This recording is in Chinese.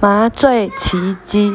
麻醉奇迹。